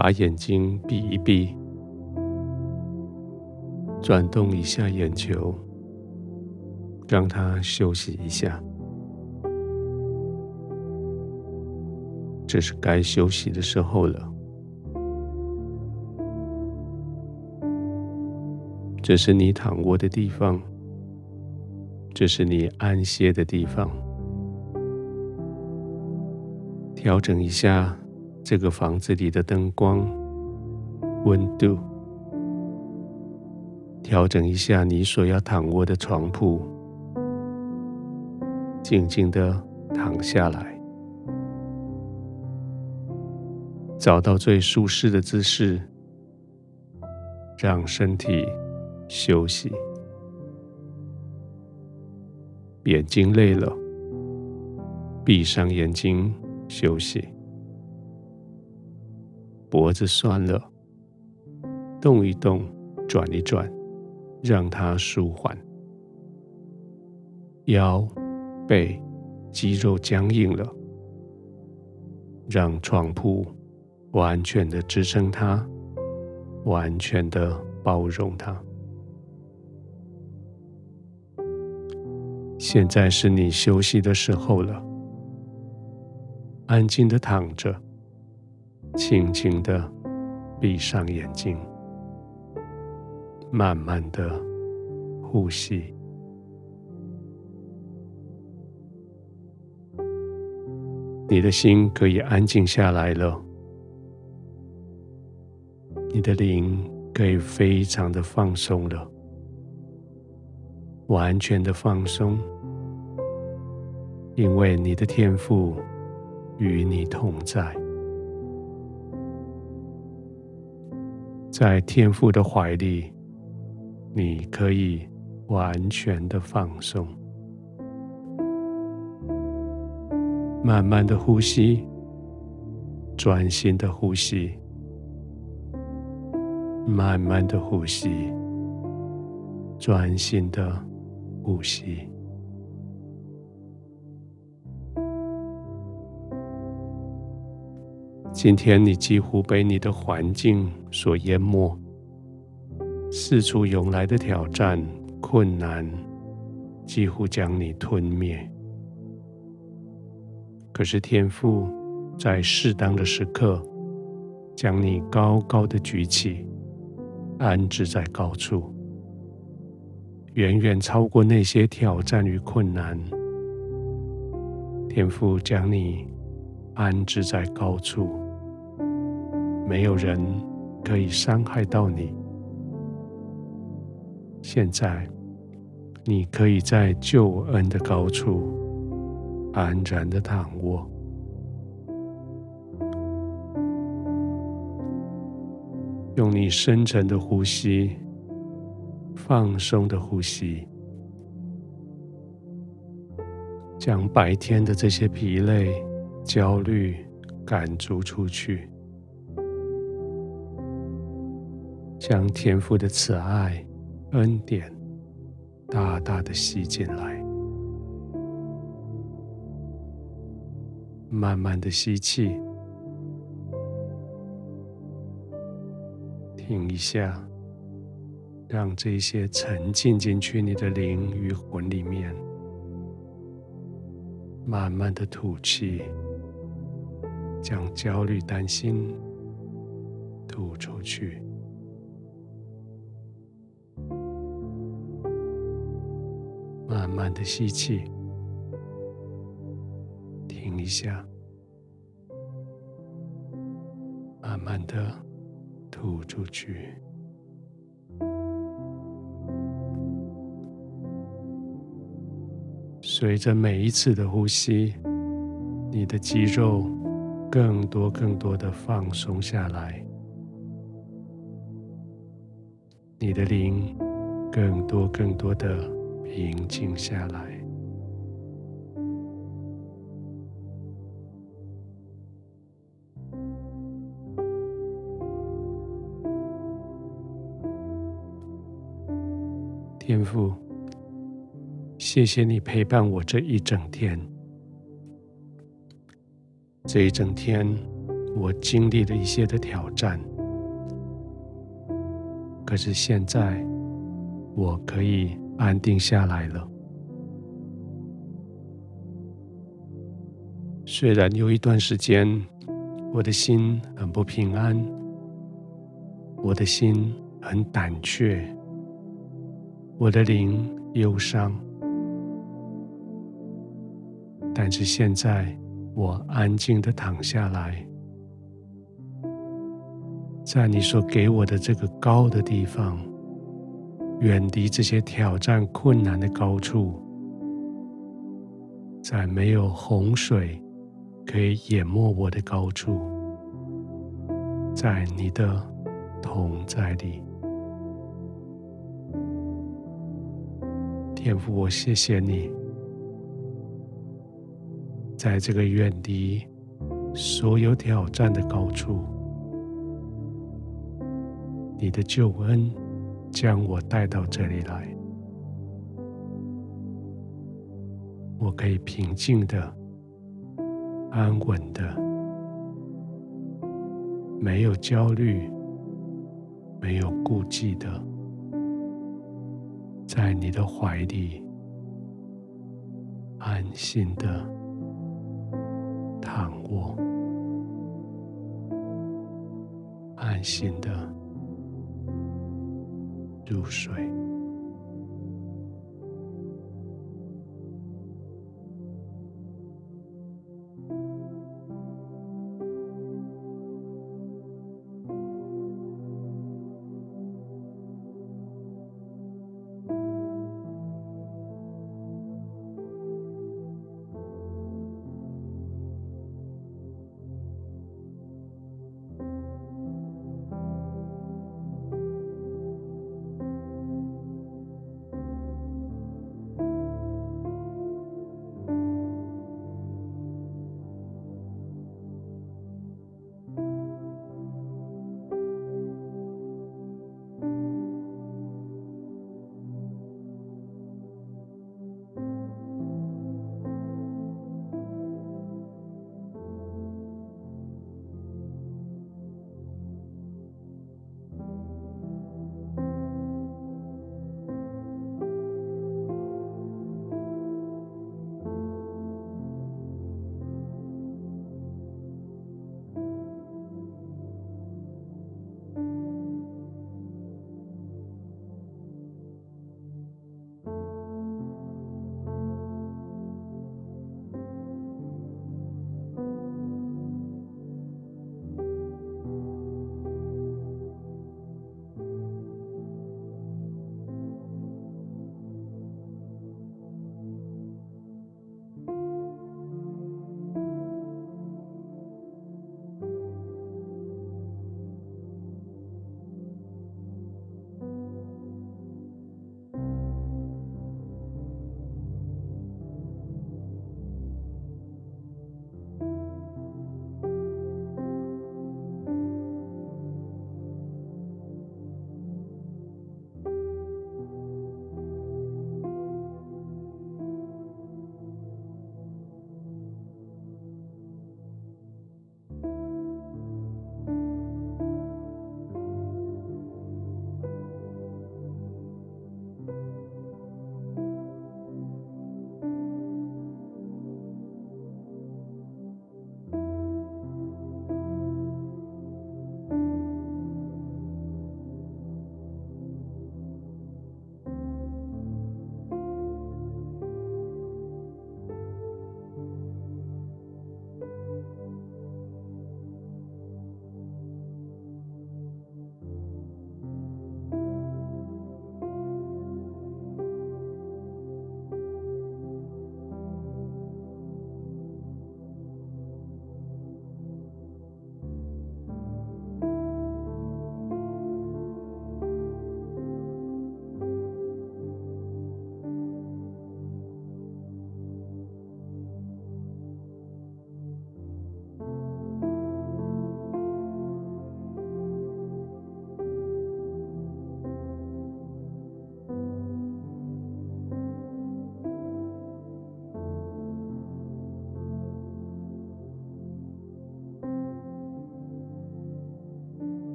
把眼睛闭一闭，转动一下眼球，让它休息一下。这是该休息的时候了。这是你躺卧的地方，这是你安歇的地方。调整一下这个房子里的灯光、温度，调整一下你所要躺卧的床铺，静静的躺下来，找到最舒适的姿势，让身体。休息，眼睛累了，闭上眼睛休息；脖子酸了，动一动，转一转，让它舒缓；腰背肌肉僵硬了，让床铺完全的支撑它，完全的包容它。现在是你休息的时候了，安静的躺着，轻轻的闭上眼睛，慢慢的呼吸。你的心可以安静下来了，你的灵可以非常的放松了。完全的放松，因为你的天赋与你同在，在天父的怀里，你可以完全的放松，慢慢的呼吸，专心的呼吸，慢慢的呼吸，专心的。呼吸。今天你几乎被你的环境所淹没，四处涌来的挑战、困难几乎将你吞灭。可是天父在适当的时刻，将你高高的举起，安置在高处。远远超过那些挑战与困难，天父将你安置在高处，没有人可以伤害到你。现在，你可以在救恩的高处安然的躺卧，用你深沉的呼吸。放松的呼吸，将白天的这些疲累、焦虑赶逐出去，将天父的慈爱、恩典大大的吸进来，慢慢的吸气，停一下。让这些沉浸进去你的灵与魂里面，慢慢的吐气，将焦虑、担心吐出去。慢慢的吸气，停一下，慢慢的吐出去。随着每一次的呼吸，你的肌肉更多、更多的放松下来，你的灵更多、更多的平静下来。天父。谢谢你陪伴我这一整天。这一整天，我经历了一些的挑战，可是现在我可以安定下来了。虽然有一段时间我的心很不平安，我的心很胆怯，我的灵忧伤，但是现在我安静的躺下来。在你所给我的这个高的地方，远离这些挑战困难的高处，在没有洪水可以淹没我的高处，在你的同在里，天父，我谢谢你，在这个远离所有挑战的高处。你的救恩将我带到这里来，我可以平静的、安稳的，没有焦虑、没有顾忌的，在你的怀里安心的躺卧，安心的。入睡。